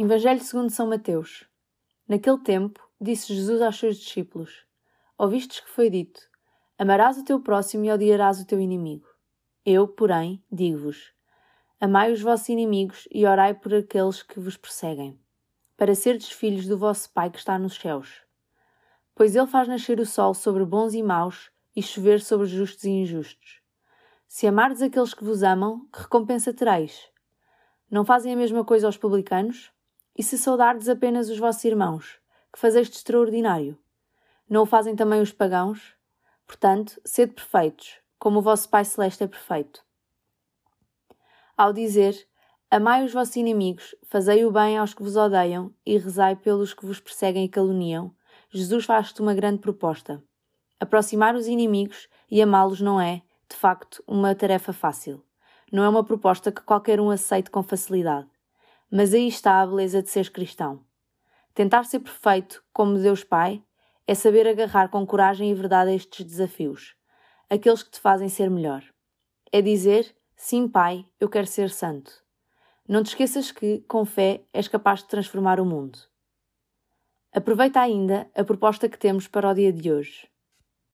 Evangelho segundo São Mateus. Naquele tempo, disse Jesus aos seus discípulos: Ouvistes que foi dito: Amarás o teu próximo e odiarás o teu inimigo. Eu, porém, digo-vos: Amai os vossos inimigos e orai por aqueles que vos perseguem, para serdes filhos do vosso Pai que está nos céus. Pois ele faz nascer o sol sobre bons e maus e chover sobre justos e injustos. Se amardes aqueles que vos amam, que recompensa tereis? Não fazem a mesma coisa aos publicanos? E se saudardes apenas os vossos irmãos, que fazeis de extraordinário? Não o fazem também os pagãos? Portanto, sede perfeitos, como o vosso Pai Celeste é perfeito. Ao dizer, Amai os vossos inimigos, fazei o bem aos que vos odeiam e rezai pelos que vos perseguem e caluniam, Jesus faz-te uma grande proposta. Aproximar os inimigos e amá-los não é, de facto, uma tarefa fácil. Não é uma proposta que qualquer um aceite com facilidade. Mas aí está a beleza de seres cristão. Tentar ser perfeito, como Deus Pai, é saber agarrar com coragem e verdade estes desafios, aqueles que te fazem ser melhor. É dizer: Sim, Pai, eu quero ser santo. Não te esqueças que, com fé, és capaz de transformar o mundo. Aproveita ainda a proposta que temos para o dia de hoje.